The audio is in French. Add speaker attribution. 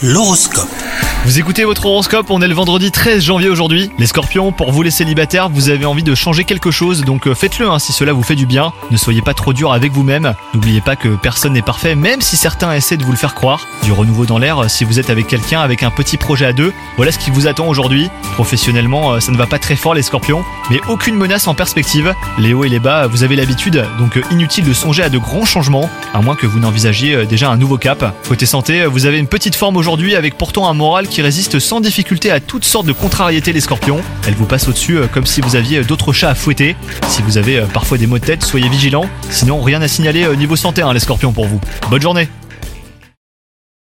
Speaker 1: L'horoscope.
Speaker 2: Vous écoutez votre horoscope, on est le vendredi 13 janvier aujourd'hui. Les scorpions, pour vous les célibataires, vous avez envie de changer quelque chose, donc euh, faites-le hein, si cela vous fait du bien. Ne soyez pas trop dur avec vous-même. N'oubliez pas que personne n'est parfait, même si certains essaient de vous le faire croire. Du renouveau dans l'air euh, si vous êtes avec quelqu'un, avec un petit projet à deux. Voilà ce qui vous attend aujourd'hui. Professionnellement, euh, ça ne va pas très fort les scorpions, mais aucune menace en perspective. Les hauts et les bas, vous avez l'habitude, donc inutile de songer à de grands changements, à moins que vous n'envisagiez déjà un nouveau cap. Côté santé, vous avez une petite forme aujourd'hui avec pourtant un moral qui résiste sans difficulté à toutes sortes de contrariétés les scorpions. Elle vous passe au-dessus euh, comme si vous aviez d'autres chats à fouetter. Si vous avez euh, parfois des maux de tête, soyez vigilants. Sinon, rien à signaler euh, niveau santé hein, les scorpions pour vous. Bonne journée